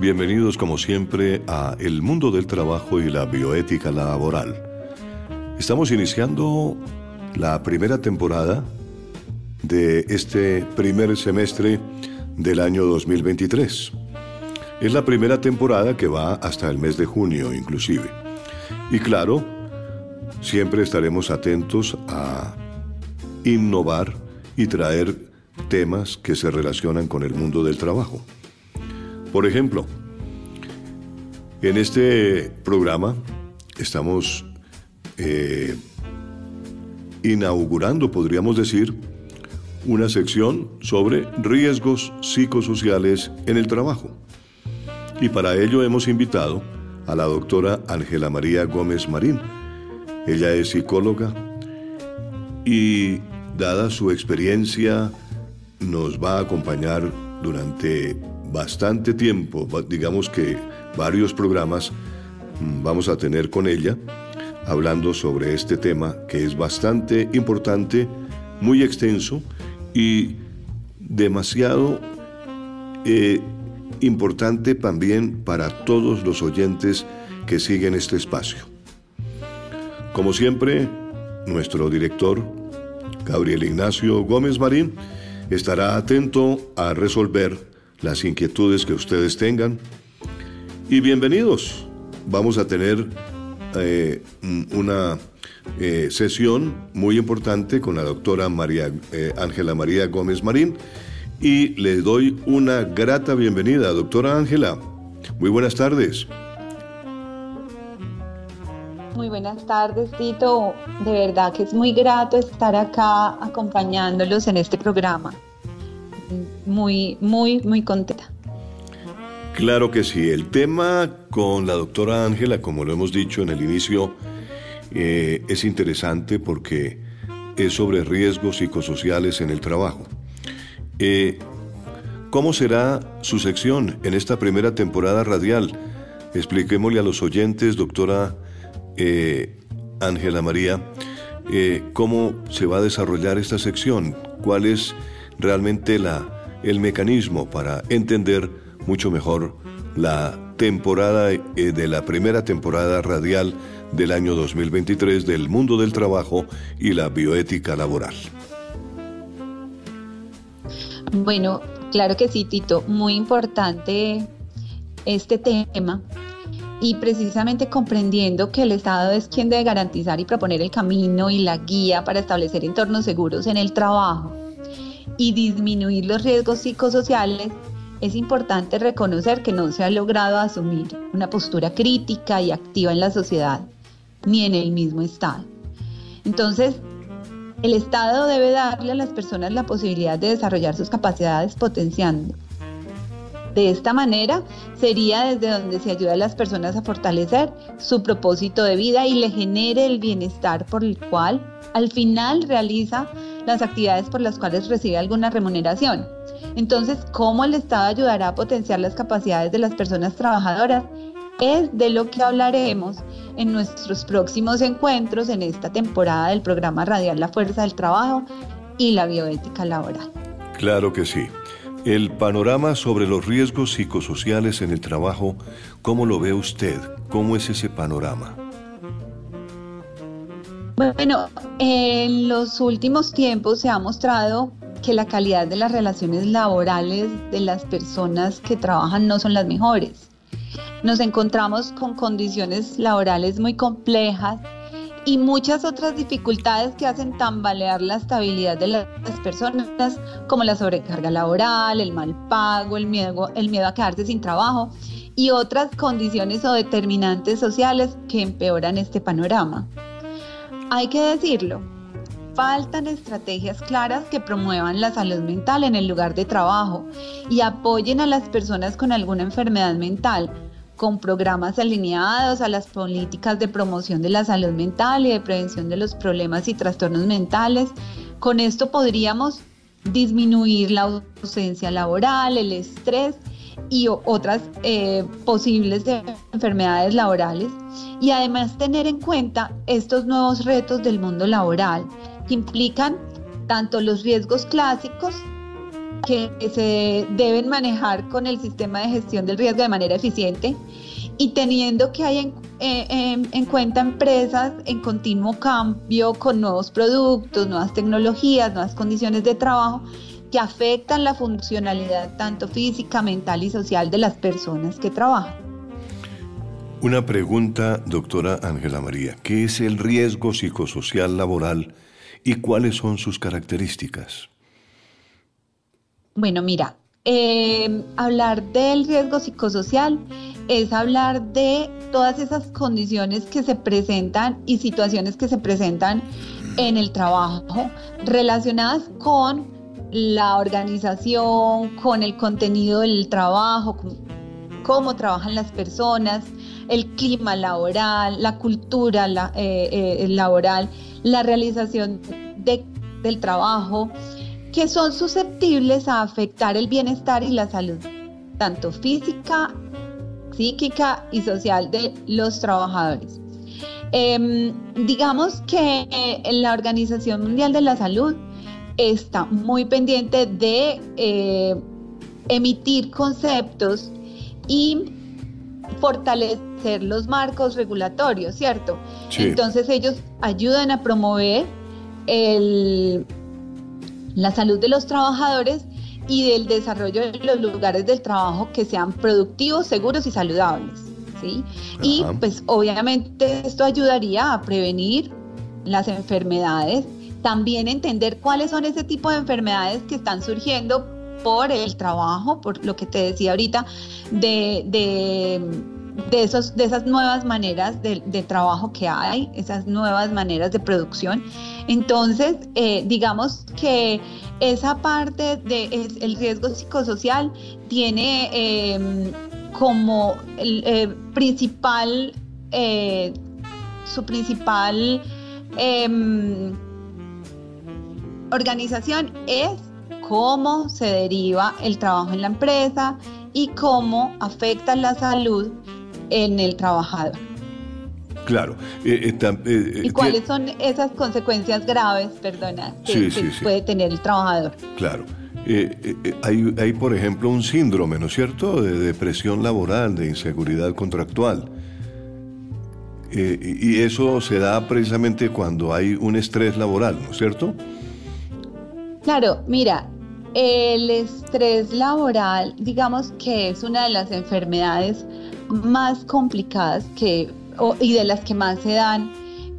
Bienvenidos como siempre a El mundo del trabajo y la bioética laboral. Estamos iniciando la primera temporada de este primer semestre del año 2023. Es la primera temporada que va hasta el mes de junio inclusive. Y claro, siempre estaremos atentos a innovar y traer temas que se relacionan con el mundo del trabajo. Por ejemplo, en este programa estamos eh, inaugurando, podríamos decir, una sección sobre riesgos psicosociales en el trabajo. Y para ello hemos invitado a la doctora Ángela María Gómez Marín. Ella es psicóloga y, dada su experiencia, nos va a acompañar durante bastante tiempo, digamos que varios programas mm, vamos a tener con ella hablando sobre este tema que es bastante importante, muy extenso y demasiado eh, importante también para todos los oyentes que siguen este espacio. Como siempre, nuestro director, Gabriel Ignacio Gómez Marín, estará atento a resolver las inquietudes que ustedes tengan. Y bienvenidos. Vamos a tener eh, una eh, sesión muy importante con la doctora María eh, Ángela María Gómez Marín y le doy una grata bienvenida, doctora Ángela. Muy buenas tardes. Muy buenas tardes, Tito. De verdad que es muy grato estar acá acompañándolos en este programa muy, muy, muy contenta. Claro que sí. El tema con la doctora Ángela, como lo hemos dicho en el inicio, eh, es interesante porque es sobre riesgos psicosociales en el trabajo. Eh, ¿Cómo será su sección en esta primera temporada radial? Expliquémosle a los oyentes, doctora eh, Ángela María, cómo se va a desarrollar esta sección, cuál es realmente la, el mecanismo para entender mucho mejor la temporada eh, de la primera temporada radial del año 2023 del mundo del trabajo y la bioética laboral. Bueno, claro que sí, Tito, muy importante este tema y precisamente comprendiendo que el Estado es quien debe garantizar y proponer el camino y la guía para establecer entornos seguros en el trabajo y disminuir los riesgos psicosociales, es importante reconocer que no se ha logrado asumir una postura crítica y activa en la sociedad, ni en el mismo Estado. Entonces, el Estado debe darle a las personas la posibilidad de desarrollar sus capacidades potenciando. De esta manera sería desde donde se ayuda a las personas a fortalecer su propósito de vida y le genere el bienestar por el cual al final realiza las actividades por las cuales recibe alguna remuneración. Entonces, ¿cómo el Estado ayudará a potenciar las capacidades de las personas trabajadoras? Es de lo que hablaremos en nuestros próximos encuentros en esta temporada del programa radial La Fuerza del Trabajo y la bioética laboral. Claro que sí. El panorama sobre los riesgos psicosociales en el trabajo, ¿cómo lo ve usted? ¿Cómo es ese panorama? Bueno, en los últimos tiempos se ha mostrado que la calidad de las relaciones laborales de las personas que trabajan no son las mejores. Nos encontramos con condiciones laborales muy complejas y muchas otras dificultades que hacen tambalear la estabilidad de las personas, como la sobrecarga laboral, el mal pago, el miedo, el miedo a quedarse sin trabajo y otras condiciones o determinantes sociales que empeoran este panorama. Hay que decirlo, faltan estrategias claras que promuevan la salud mental en el lugar de trabajo y apoyen a las personas con alguna enfermedad mental con programas alineados a las políticas de promoción de la salud mental y de prevención de los problemas y trastornos mentales. Con esto podríamos disminuir la ausencia laboral, el estrés y otras eh, posibles enfermedades laborales. Y además tener en cuenta estos nuevos retos del mundo laboral que implican tanto los riesgos clásicos que se deben manejar con el sistema de gestión del riesgo de manera eficiente y teniendo que hay en, en, cuenta empresas en continuo cambio con nuevos productos, nuevas tecnologías, nuevas condiciones de trabajo que afectan la funcionalidad tanto física, mental y social de las personas que trabajan. Una pregunta, doctora Ángela María. ¿Qué es el riesgo psicosocial laboral y cuáles son sus características? Bueno, mira, eh, hablar del riesgo psicosocial es hablar de todas esas condiciones que se presentan y situaciones que se presentan en el trabajo relacionadas con la organización, con el contenido del trabajo, cómo trabajan las personas, el clima laboral, la cultura eh, eh, laboral, la realización del trabajo, que son susceptibles a afectar el bienestar y la salud, tanto física, psíquica y social de los trabajadores. Em, digamos que la Organización Mundial de la Salud está muy pendiente de eh, emitir conceptos y fortalecer los marcos regulatorios, ¿cierto? Entonces ellos ayudan a promover el, la salud de los trabajadores y del desarrollo de los lugares del trabajo que sean productivos, seguros y saludables. ¿sí? Y pues obviamente esto ayudaría a prevenir las enfermedades, también entender cuáles son ese tipo de enfermedades que están surgiendo por el trabajo, por lo que te decía ahorita, de, de, esos, de esas nuevas maneras de, trabajo que hay, esas nuevas maneras de producción. Entonces, eh, digamos que esa parte del el riesgo psicosocial tiene em, como el eh, principal, eh, su principal em, organización es cómo se deriva el trabajo en la empresa y cómo afecta la salud en el trabajador. Claro. Eh, eh, eh, ¿Y cuáles son esas consecuencias graves, perdona, que, puede tener el trabajador? Claro. hay, hay, por ejemplo, un síndrome, ¿no es cierto?, de depresión laboral, de inseguridad contractual. y eso se da precisamente cuando hay un estrés laboral, ¿no es cierto? Claro, mira, el estrés laboral, digamos que es una de las enfermedades más complicadas que, y de las que más se dan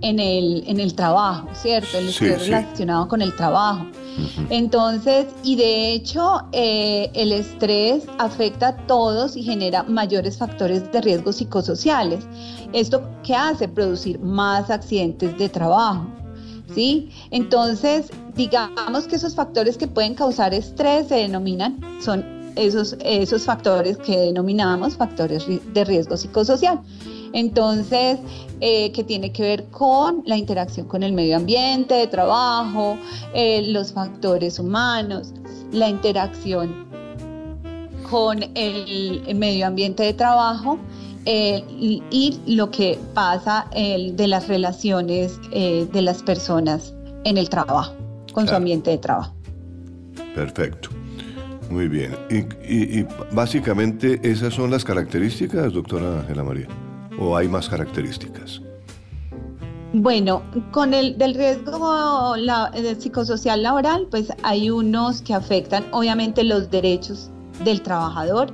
en el, en el trabajo, ¿cierto? El estrés relacionado con el trabajo. Entonces, y de hecho, eh, el estrés afecta a todos y genera mayores factores de riesgo psicosociales. ¿Esto qué hace? Producir más accidentes de trabajo. ¿Sí? Entonces, digamos que esos factores que pueden causar estrés se denominan, son esos, esos factores que denominamos factores de riesgo psicosocial. Entonces, eh, que tiene que ver con la interacción con el medio ambiente de trabajo, eh, los factores humanos, la interacción con el medio ambiente de trabajo eh, y, lo que pasa de las relaciones eh, de las personas en el trabajo, con su ambiente de trabajo. Perfecto. Muy bien. Y, básicamente esas son las características, doctora Ángela María. ¿O hay más características? Bueno, con el del riesgo psicosocial laboral, pues hay unos que afectan obviamente los derechos del trabajador,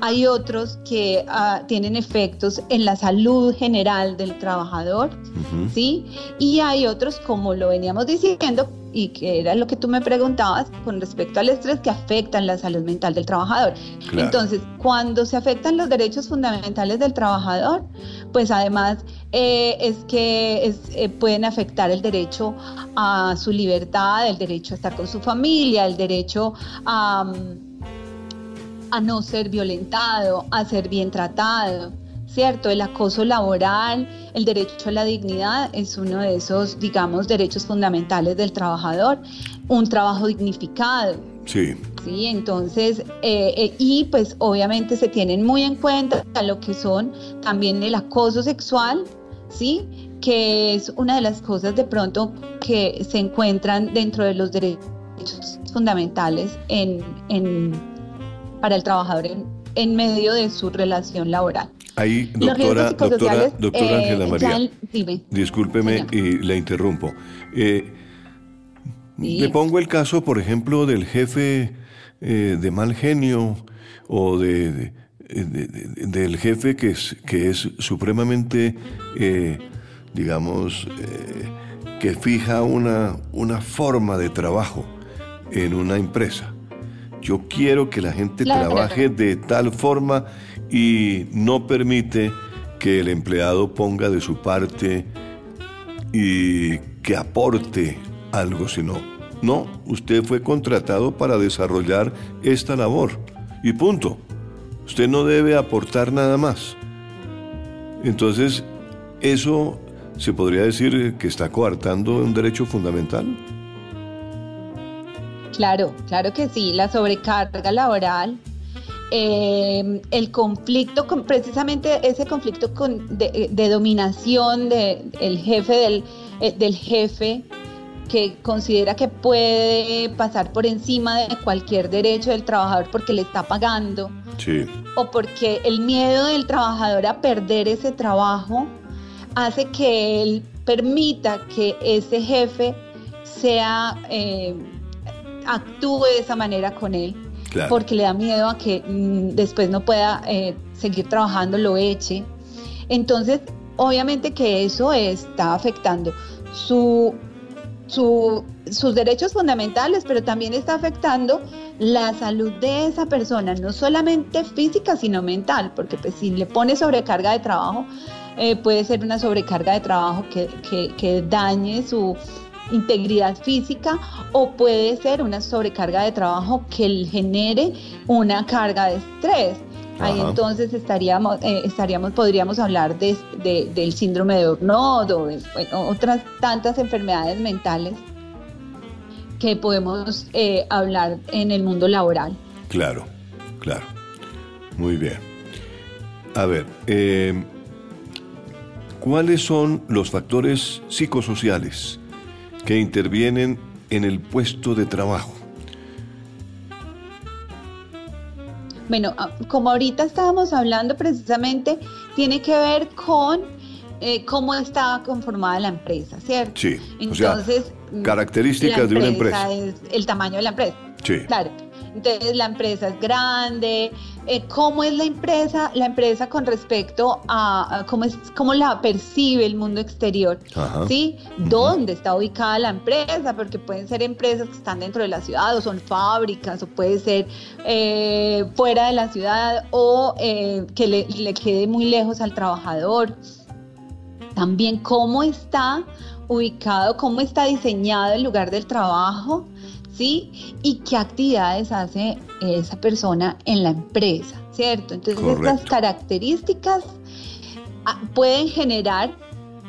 hay otros que ah, tienen efectos en la salud general del trabajador, ¿sí? Y hay otros, como lo veníamos diciendo, y que era lo que tú me preguntabas con respecto al estrés que afectan la salud mental del trabajador. Entonces, cuando se afectan los derechos fundamentales del trabajador, pues además eh, es que eh, pueden afectar el derecho a su libertad, el derecho a estar con su familia, el derecho a, a no ser violentado, a ser bien tratado. ¿cierto? El acoso laboral, el derecho a la dignidad es uno de esos, digamos, derechos fundamentales del trabajador, un trabajo dignificado. Sí. Sí, entonces, eh, eh, y pues obviamente se tienen muy en cuenta lo que son también el acoso sexual, ¿sí? Que es una de las cosas de pronto que se encuentran dentro de los derechos fundamentales en, en, para el trabajador en, en medio de su relación laboral. Ahí, doctora, doctora, doctora eh, Ángela María, discúlpeme y la interrumpo. Eh, Le pongo el caso, por ejemplo, del jefe eh, de mal genio o de, del jefe que es, que es supremamente, digamos, que fija una, una forma de trabajo en una empresa. Yo quiero que la gente trabaje de tal forma y no permite que el empleado ponga de su parte y que aporte algo, sino, no, usted fue contratado para desarrollar esta labor y punto. Usted no debe aportar nada más. Entonces, eso se podría decir que está coartando un derecho fundamental. Claro, claro que sí, la sobrecarga laboral eh, el conflicto, precisamente ese conflicto de, dominación del jefe del, eh, del jefe que considera que puede pasar por encima de cualquier derecho del trabajador porque le está pagando. O porque el miedo del trabajador a perder ese trabajo hace que él permita que ese jefe sea, eh, actúe de esa manera con él porque le da miedo a que mm, después no pueda eh, seguir trabajando, lo eche. Entonces, obviamente que eso está afectando su, sus derechos fundamentales, pero también está afectando la salud de esa persona, no solamente física, sino mental, porque pues, si le pone sobrecarga de trabajo, eh, puede ser una sobrecarga de trabajo que, que dañe su, integridad física o puede ser una sobrecarga de trabajo que genere una carga de estrés. Ahí entonces estaríamos, eh, estaríamos, podríamos hablar de, del síndrome de Burnout o de otras tantas enfermedades mentales que podemos eh, hablar en el mundo laboral. Claro, claro. Muy bien. A ver, eh, ¿cuáles son los factores psicosociales que intervienen en el puesto de trabajo. Bueno, como ahorita estábamos hablando precisamente, tiene que ver con eh, cómo está conformada la empresa, ¿cierto? Sí. Entonces, características de una empresa. Es el tamaño de la empresa. Sí. Claro. Entonces la empresa es grande, eh, cómo es la empresa, la empresa con respecto a, cómo es, cómo la percibe el mundo exterior, ¿sí? ¿Dónde está ubicada la empresa? Porque pueden ser empresas que están dentro de la ciudad o son fábricas o puede ser eh, fuera de la ciudad o eh, que le, le quede muy lejos al trabajador. También cómo está ubicado, cómo está diseñado el lugar del trabajo, ¿sí? Y qué actividades hace esa persona en la empresa, ¿cierto? Entonces estas características ah, pueden generar,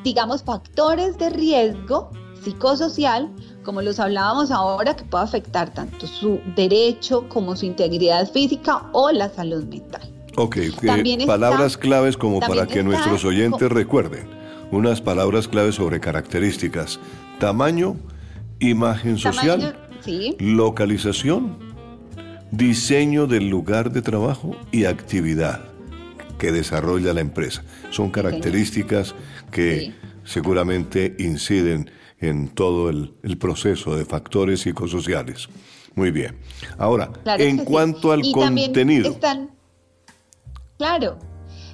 digamos, factores de riesgo psicosocial, como los hablábamos ahora, que puede afectar tanto su derecho como su integridad física o la salud mental. Ok, palabras claves como para que nuestros oyentes recuerden. Unas palabras claves sobre características. Tamaño, imagen social, Localización, diseño del lugar de trabajo y actividad que desarrolla la empresa. Son características que seguramente inciden en todo el, proceso de factores psicosociales. Muy bien. Ahora, en cuanto al contenido. Están, claro,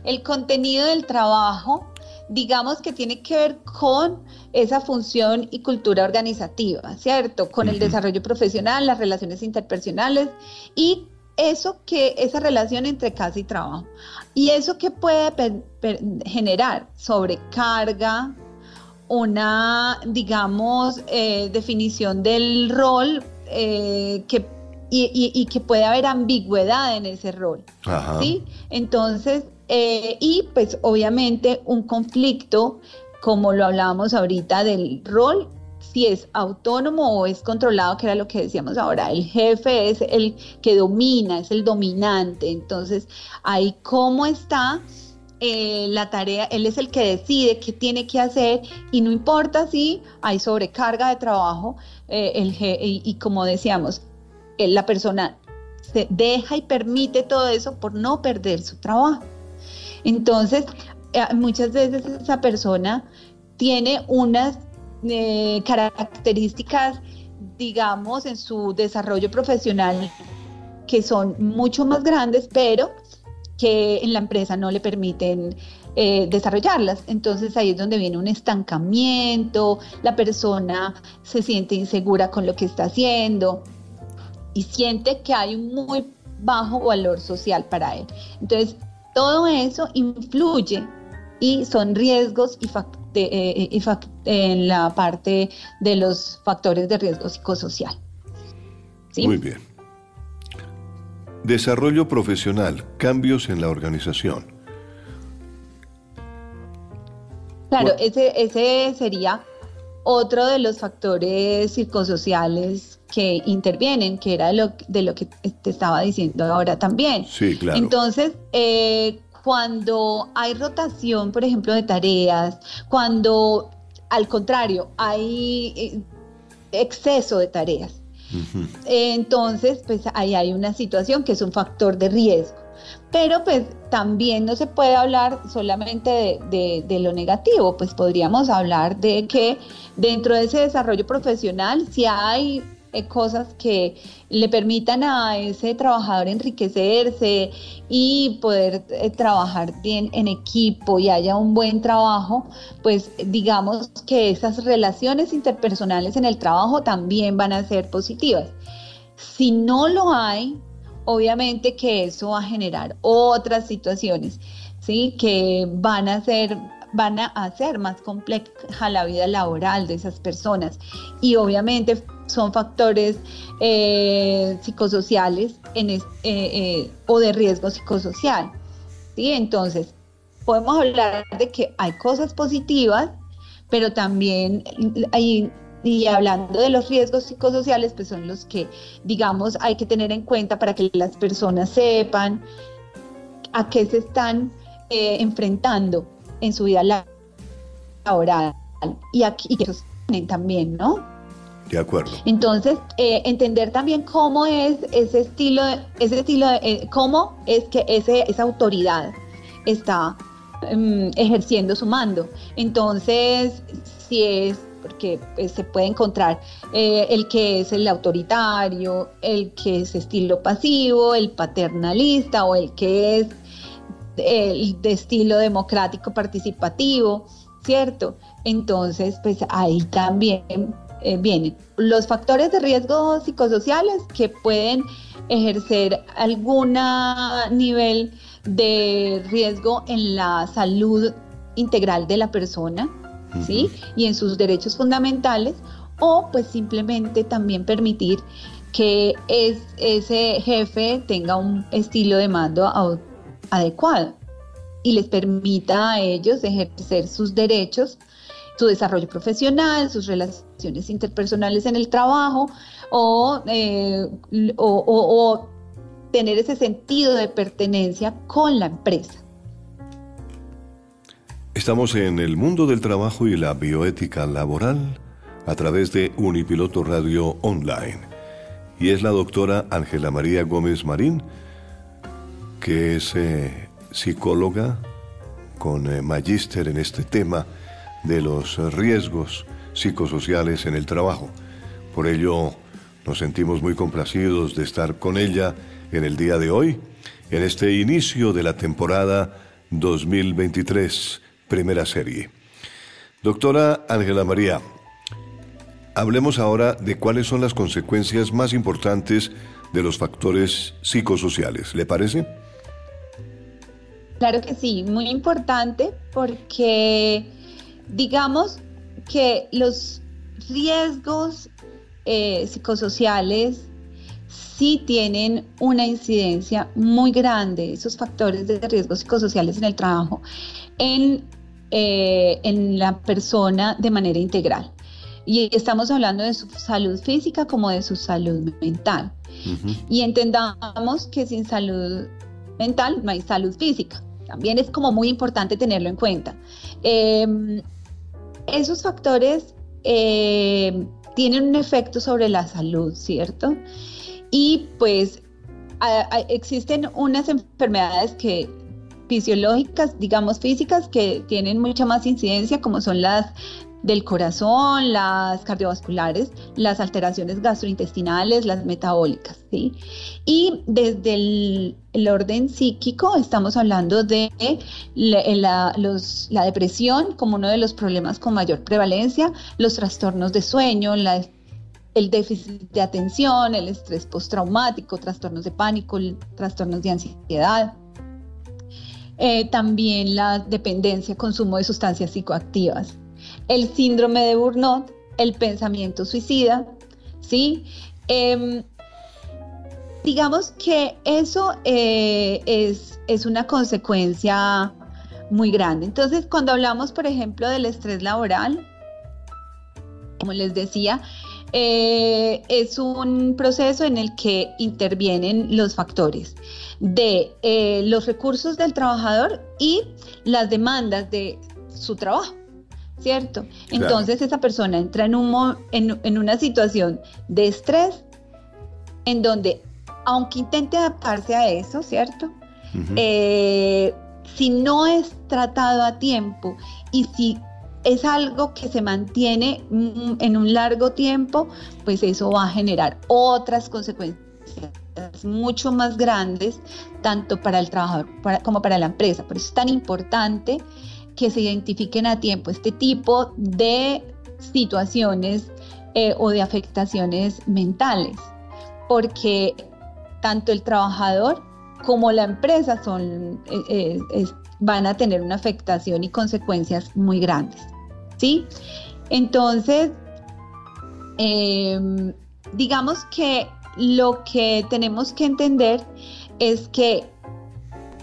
el contenido del trabajo, digamos que tiene que ver con esa función y cultura organizativa, ¿cierto? Con el desarrollo profesional, las relaciones interpersonales y eso que, esa relación entre casa y trabajo. Y eso que puede generar sobrecarga, una, digamos, eh, definición del rol eh, que, y, que puede haber ambigüedad en ese rol. ¿sí? Entonces, eh, y pues obviamente un conflicto, como lo hablábamos ahorita, del rol si es autónomo o es controlado, que era lo que decíamos ahora. El jefe es el que domina, es el dominante. Entonces, ahí cómo está eh, la tarea, él es el que decide qué tiene que hacer y no importa si hay sobrecarga de trabajo eh, el, y, como decíamos, la persona se deja y permite todo eso por no perder su trabajo. Entonces, muchas veces esa persona tiene unas características, digamos, en su desarrollo profesional que son mucho más grandes, pero que en la empresa no le permiten eh, desarrollarlas. Entonces ahí es donde viene un estancamiento, la persona se siente insegura con lo que está haciendo y siente que hay un muy bajo valor social para él. Entonces todo eso influye y son riesgos y, eh, eh, en la parte de los factores de riesgo psicosocial. Muy bien. Desarrollo profesional, cambios en la organización. Claro, ese, ese sería otro de los factores psicosociales que intervienen, que era de lo, de lo que te estaba diciendo ahora también. Sí, claro. Entonces, eh, cuando hay rotación, por ejemplo, de tareas, cuando al contrario hay eh, exceso de tareas, entonces, pues ahí hay una situación que es un factor de riesgo. Pero pues también no se puede hablar solamente de, lo negativo, pues podríamos hablar de que dentro de ese desarrollo profesional, si hay eh, cosas que le permitan a ese trabajador enriquecerse y poder eh, trabajar bien en equipo y haya un buen trabajo, pues digamos que esas relaciones interpersonales en el trabajo también van a ser positivas. Si no lo hay, obviamente que eso va a generar otras situaciones, ¿sí? Que van a ser van a hacer más compleja la vida laboral de esas personas y obviamente son factores eh, psicosociales eh, eh, o de riesgo psicosocial. ¿sí? Entonces, podemos hablar de que hay cosas positivas, pero también y hablando de los riesgos psicosociales, pues son los que, digamos, hay que tener en cuenta para que las personas sepan a qué se están enfrentando en su vida laboral y aquí y también, ¿no? De acuerdo. Entonces, eh, entender también cómo es ese estilo, ese estilo, de, eh, cómo es que esa autoridad está em, ejerciendo su mando. Entonces, si es porque pues, se puede encontrar eh, el que es el autoritario, el que es estilo pasivo, el paternalista o el que es el de estilo democrático participativo, ¿cierto? Entonces, pues ahí también eh, vienen los factores de riesgo psicosociales que pueden ejercer algún nivel de riesgo en la salud integral de la persona, ¿sí? Y en sus derechos fundamentales, o pues simplemente también permitir que es, ese jefe tenga un estilo de mando adecuado y les permita a ellos ejercer sus derechos su desarrollo profesional, sus relaciones interpersonales en el trabajo eh, o, tener ese sentido de pertenencia con la empresa. Estamos en el mundo del trabajo y la bioética laboral a través de Unipiloto Radio Online. Y es la doctora Ángela María Gómez Marín, que es eh, psicóloga con eh, magíster en este tema de los riesgos psicosociales en el trabajo. Por ello, Nos sentimos muy complacidos de estar con ella en el día de hoy, en este inicio de la temporada 2023, primera serie. Doctora Ángela María, hablemos ahora de cuáles son las consecuencias más importantes de los factores psicosociales. ¿Le parece? Claro que sí, muy importante porque digamos que los riesgos eh, psicosociales sí tienen una incidencia muy grande, esos factores de riesgos psicosociales en el trabajo, en, eh, en la persona de manera integral. Y estamos hablando de su salud física como de su salud mental. Y entendamos que sin salud mental no hay salud física. También es como muy importante tenerlo en cuenta. Em, esos factores eh, tienen un efecto sobre la salud, ¿cierto? Y pues existen unas enfermedades que fisiológicas, digamos físicas, que tienen mucha más incidencia, como son las del corazón, las cardiovasculares, las alteraciones gastrointestinales, las metabólicas, ¿sí? Y desde el, orden psíquico estamos hablando de la, la, depresión como uno de los problemas con mayor prevalencia, los trastornos de sueño, el déficit de atención, el estrés postraumático, trastornos de pánico, trastornos de ansiedad. Eh, también la dependencia, consumo de sustancias psicoactivas, el síndrome de Burnout, el pensamiento suicida, ¿sí? Em, digamos que eso eh, es, es una consecuencia muy grande. Entonces, cuando hablamos, por ejemplo, del estrés laboral, como les decía, eh, es un proceso en el que intervienen los factores de eh, los recursos del trabajador y las demandas de su trabajo. ¿Cierto? Entonces esa persona entra en, un, en, una situación de estrés en donde, aunque intente adaptarse a eso, ¿cierto? Eh, si no es tratado a tiempo y si es algo que se mantiene mm, en un largo tiempo, pues eso va a generar otras consecuencias mucho más grandes, tanto para el trabajador como para la empresa. Por eso es tan importante que se identifiquen a tiempo este tipo de situaciones eh, o de afectaciones mentales, porque tanto el trabajador como la empresa son, eh, eh, van a tener una afectación y consecuencias muy grandes. ¿Sí? Entonces, em, digamos que lo que tenemos que entender es que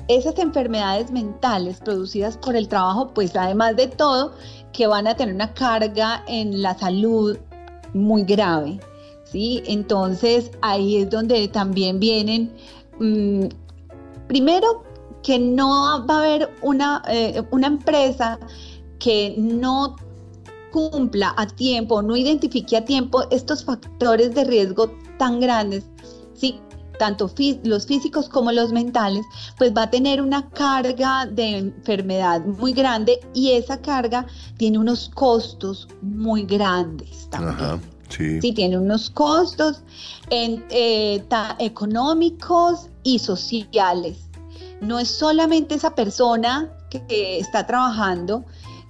esas enfermedades mentales producidas por el trabajo, pues además de todo, que van a tener una carga en la salud muy grave, ¿sí? Entonces ahí es donde también vienen, mm, primero, que no va a haber una, eh, una empresa que no cumpla a tiempo, no identifique a tiempo estos factores de riesgo tan grandes, ¿sí? Tanto los físicos como los mentales, pues va a tener una carga de enfermedad muy grande y esa carga tiene unos costos muy grandes también. sí. tiene unos costos en, eh, económicos y sociales no es solamente esa persona que, está trabajando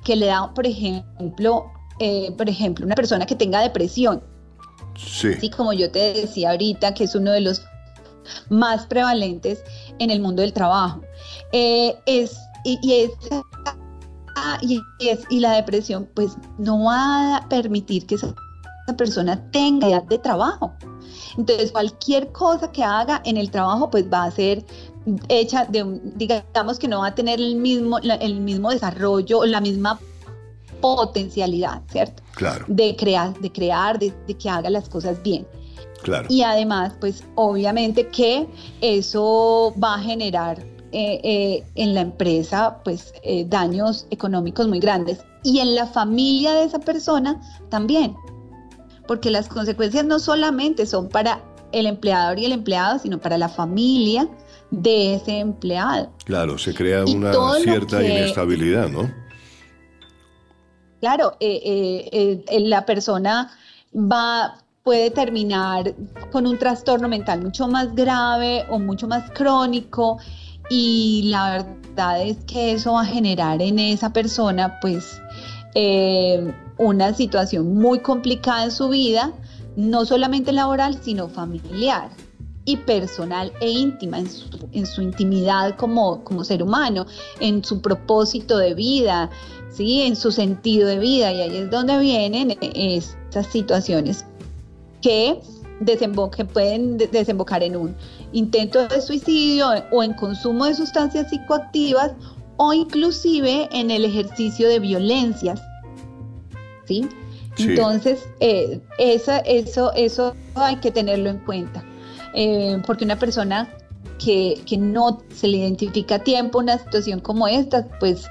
que le da, por ejemplo, eh, por ejemplo, una persona que tenga depresión. Sí. Así como yo te decía ahorita, que es uno de los más prevalentes en el mundo del trabajo. Eh, es, y, y, y, es, y la depresión, pues no va a permitir que esa persona tenga edad de trabajo. Entonces, cualquier cosa que haga en el trabajo, pues va a ser hecha de, digamos que no va a tener el mismo, el mismo desarrollo, la misma potencialidad, ¿cierto? Claro. De crear, de crear, de, que haga las cosas bien. Claro. Y además, pues obviamente que eso va a generar eh, eh, en la empresa, pues eh, daños económicos muy grandes. Y en la familia de esa persona también. Porque las consecuencias no solamente son para el empleador y el empleado, sino para la familia, de ese empleado. Claro, se crea una cierta inestabilidad, ¿no? Claro, la persona va puede terminar con un trastorno mental mucho más grave o mucho más crónico y la verdad es que eso va a generar en esa persona pues eh, una situación muy complicada en su vida, no solamente laboral, sino familiar y personal e íntima, en su, intimidad como, como, ser humano, en su propósito de vida, ¿sí? en su sentido de vida. Y ahí es donde vienen estas situaciones que pueden desembocar en un intento de suicidio o en consumo de sustancias psicoactivas o inclusive en el ejercicio de violencias. ¿sí? Entonces, eh, eso, eso hay que tenerlo en cuenta. Eh, porque una persona que, que, no se le identifica a tiempo una situación como esta, pues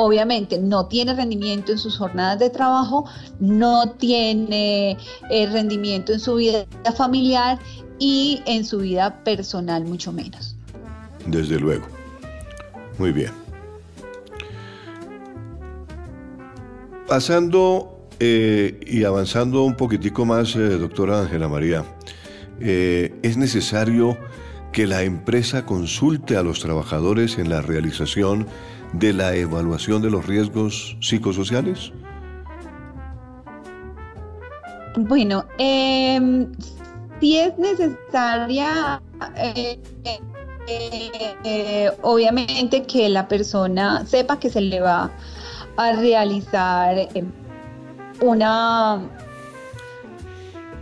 obviamente no tiene rendimiento en sus jornadas de trabajo, no tiene eh, rendimiento en su vida familiar y en su vida personal mucho menos. Desde luego. Muy bien. Pasando eh, y avanzando un poquitico más, eh, doctora Ángela María, es necesario que la empresa consulte a los trabajadores en la realización de la evaluación de los riesgos psicosociales? Bueno, eh, si es necesaria, eh, eh, obviamente que la persona sepa que se le va a realizar em, una,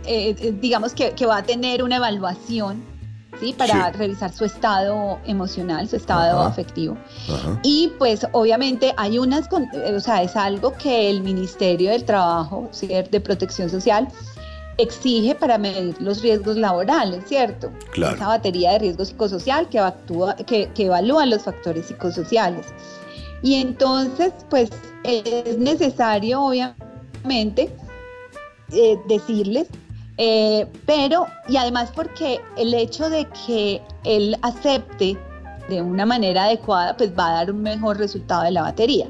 eh, digamos que, que va a tener una evaluación ¿sí? Para revisar su estado emocional, su estado afectivo. Y pues obviamente hay unas, o sea, es algo que el Ministerio del Trabajo, de Protección Social, exige para medir los riesgos laborales, ¿cierto? Claro. Esa batería de riesgo psicosocial que, actúa, que, que evalúa los factores psicosociales. Y entonces, pues es necesario, obviamente, eh, decirles eh, pero, y además porque el hecho de que él acepte de una manera adecuada, pues va a dar un mejor resultado de la batería.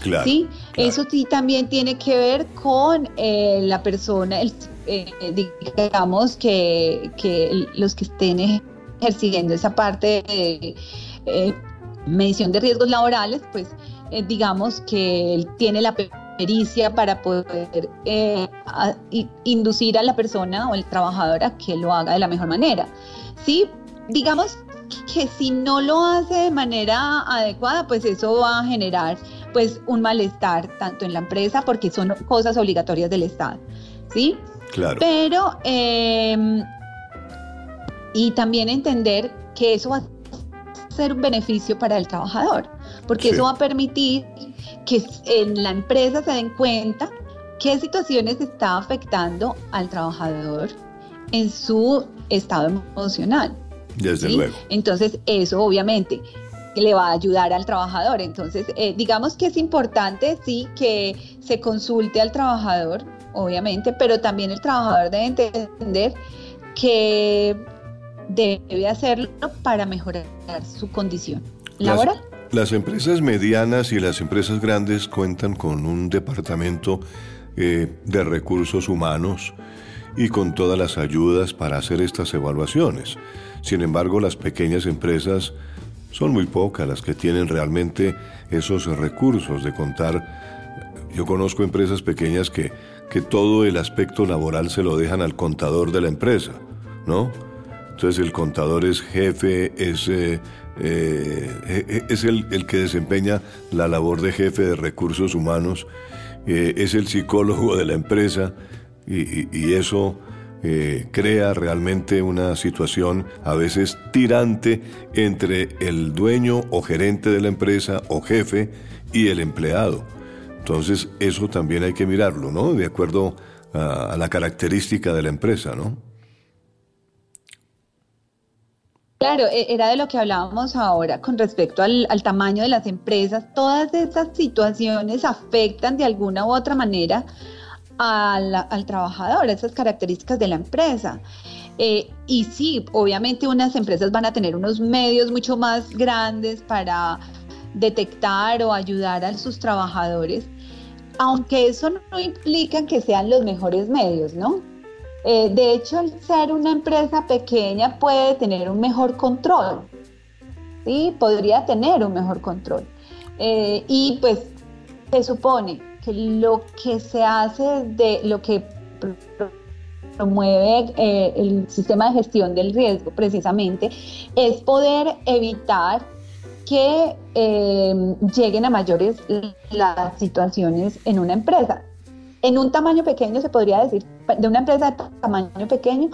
Claro, ¿sí? Eso sí también tiene que ver con eh, la persona, el, eh, digamos que, que, los que estén ejerciendo esa parte de medición de riesgos laborales, pues digamos que él tiene la pericia para poder eh, inducir a la persona o el trabajador a que lo haga de la mejor manera. Sí, digamos que si no lo hace de manera adecuada, pues eso va a generar pues un malestar tanto en la empresa porque son cosas obligatorias del Estado, ¿sí? Claro. Pero, em, y también entender que eso va a ser un beneficio para el trabajador, porque eso va a permitir que en la empresa se den cuenta qué situaciones está afectando al trabajador en su estado emocional. Desde luego. Entonces, eso obviamente le va a ayudar al trabajador. Entonces, eh, digamos que es importante, sí, que se consulte al trabajador, obviamente, pero también el trabajador debe entender que debe hacerlo para mejorar su condición laboral. Las empresas medianas y las empresas grandes cuentan con un departamento eh, de recursos humanos y con todas las ayudas para hacer estas evaluaciones. Sin embargo, las pequeñas empresas son muy pocas las que tienen realmente esos recursos de contar. Yo conozco empresas pequeñas que, que todo el aspecto laboral se lo dejan al contador de la empresa, ¿no? Entonces el contador es jefe, es eh, eh, es el, que desempeña la labor de jefe de recursos humanos, eh, es el psicólogo de la empresa y, eso eh, crea realmente una situación a veces tirante entre el dueño o gerente de la empresa o jefe y el empleado. Entonces eso también hay que mirarlo, ¿no? De acuerdo a, a la característica de la empresa, ¿no? Claro, e, era de lo que hablábamos ahora con respecto al, tamaño de las empresas. Todas estas situaciones afectan de alguna u otra manera al, trabajador, esas características de la empresa. Eh, y sí, obviamente unas empresas van a tener unos medios mucho más grandes para detectar o ayudar a sus trabajadores, aunque eso no implica que sean los mejores medios, ¿no? Eh, de hecho, el ser una empresa pequeña puede tener un mejor control, ¿sí? Podría tener un mejor control. Eh, y pues se supone que lo que se hace de lo que promueve eh, el sistema de gestión del riesgo precisamente es poder evitar que lleguen a mayores las situaciones en una empresa. En un tamaño pequeño se podría decir, de una empresa de tamaño pequeño,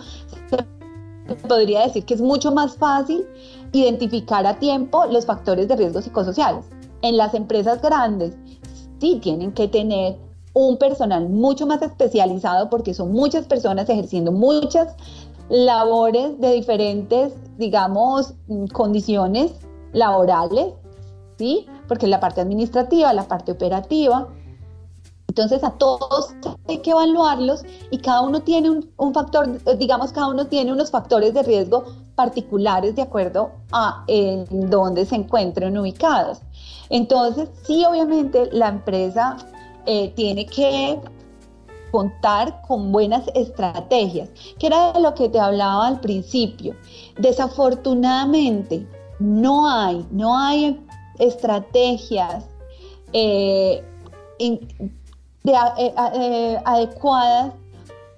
se podría decir que es mucho más fácil identificar a tiempo los factores de riesgo psicosociales. En las empresas grandes sí tienen que tener un personal mucho más especializado porque son muchas personas ejerciendo muchas labores de diferentes, digamos, condiciones laborales, ¿sí? Porque la parte administrativa, la parte operativa. Entonces a todos hay que evaluarlos y cada uno tiene un, factor, digamos, cada uno tiene unos factores de riesgo particulares de acuerdo a en dónde se encuentren ubicados. Entonces, sí, obviamente la empresa eh, tiene que contar con buenas estrategias, que era de lo que te hablaba al principio. Desafortunadamente, no hay, no hay estrategias eh, eh, adecuadas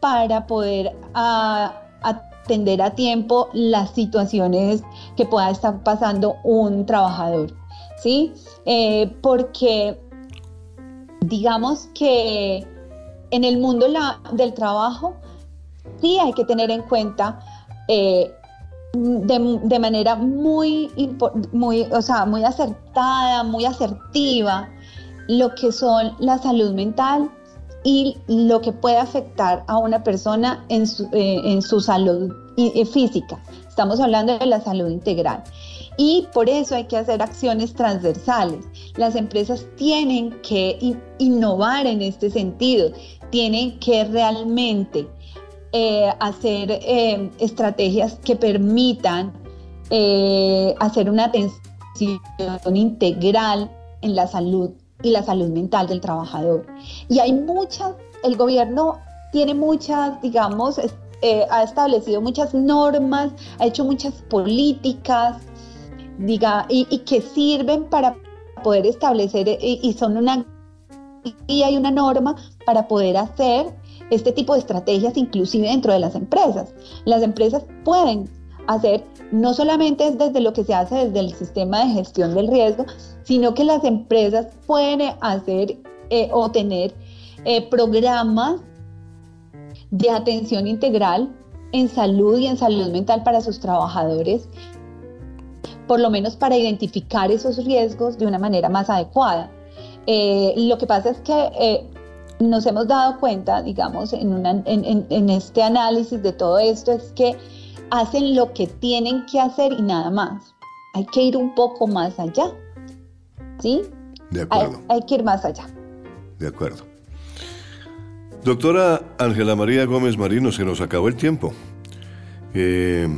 para poder atender a tiempo las situaciones que pueda estar pasando un trabajador. ¿Sí? porque digamos que en el mundo del trabajo sí hay que tener en cuenta eh, de, manera muy, muy, o sea, muy acertada, muy asertiva, lo que son la salud mental y lo que puede afectar a una persona en su, eh, salud eh, física. Estamos hablando de la salud integral. Y por eso hay que hacer acciones transversales. Las empresas tienen que innovar en este sentido, tienen que realmente eh, hacer estrategias que permitan hacer una atención integral en la salud y la salud mental del trabajador. Y hay muchas, el gobierno tiene muchas, digamos, ha establecido muchas normas, ha hecho muchas políticas, diga, y, que sirven para poder establecer, y, y son una y hay una norma para poder hacer este tipo de estrategias inclusive dentro de las empresas. Las empresas pueden hacer no solamente desde lo que se hace desde el sistema de gestión del riesgo, sino que las empresas pueden hacer eh, o tener eh, programas de atención integral en salud y en salud mental para sus trabajadores por lo menos para identificar esos riesgos de una manera más adecuada. Eh, lo que pasa es que nos hemos dado cuenta, digamos, en, este análisis de todo esto, es que hacen lo que tienen que hacer y nada más. Hay que ir un poco más allá. ¿Sí? De acuerdo. Hay, que ir más allá. De acuerdo. Doctora Ángela María Gómez Marino, se nos acabó el tiempo. Eh,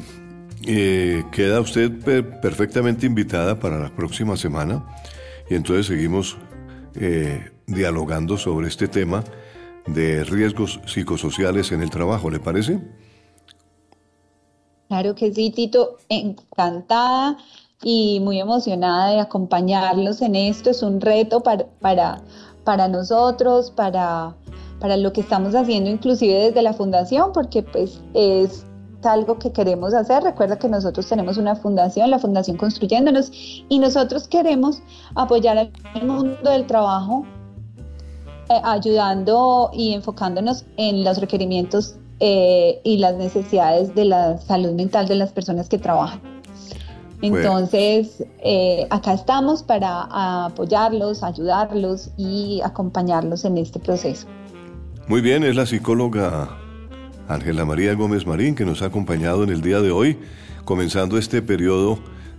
eh, queda usted perfectamente invitada para la próxima semana y entonces seguimos eh, dialogando sobre este tema de riesgos psicosociales en el trabajo, ¿le parece? Claro que sí, Tito, encantada y muy emocionada de acompañarlos en esto. Es un reto para, para, para nosotros, para, para lo que estamos haciendo inclusive desde la fundación, porque pues es algo que queremos hacer. Recuerda que nosotros tenemos una fundación, la Fundación Construyéndonos, y nosotros queremos apoyar al mundo del trabajo eh, ayudando y enfocándonos en los requerimientos eh, y las necesidades de la salud mental de las personas que trabajan. Entonces, eh, acá estamos para apoyarlos, ayudarlos y acompañarlos en este proceso. Muy bien, es la psicóloga Ángela María Gómez Marín, que nos ha acompañado en el día de hoy, comenzando este periodo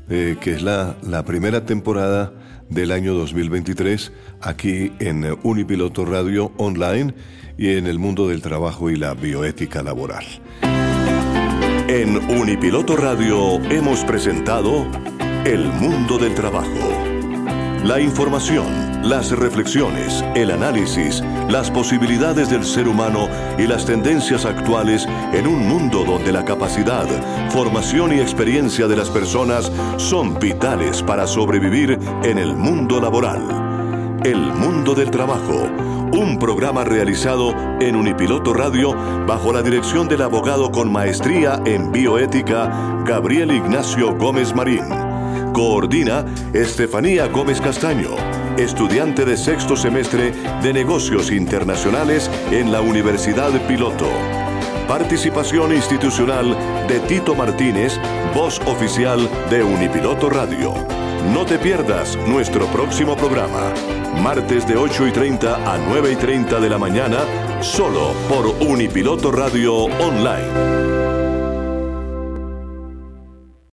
eh, que es la, la, primera temporada del año 2023 aquí en Unipiloto Radio Online y en el mundo del trabajo y la bioética laboral. En Unipiloto Radio hemos presentado El mundo del trabajo La información, las reflexiones, el análisis, las posibilidades del ser humano y las tendencias actuales en un mundo donde la capacidad, formación y experiencia de las personas son vitales para sobrevivir en el mundo laboral. El mundo del trabajo, un programa realizado en Unipiloto Radio bajo la dirección del abogado con maestría en bioética Gabriel Ignacio Gómez Marín. Coordina Estefanía Gómez Castaño, estudiante de sexto semestre de negocios internacionales en la Universidad Piloto. Participación institucional de Tito Martínez, voz oficial de Unipiloto Radio. No te pierdas nuestro próximo programa, martes de 8 y 30 a 9 y 30 de la mañana, solo por Unipiloto Radio Online.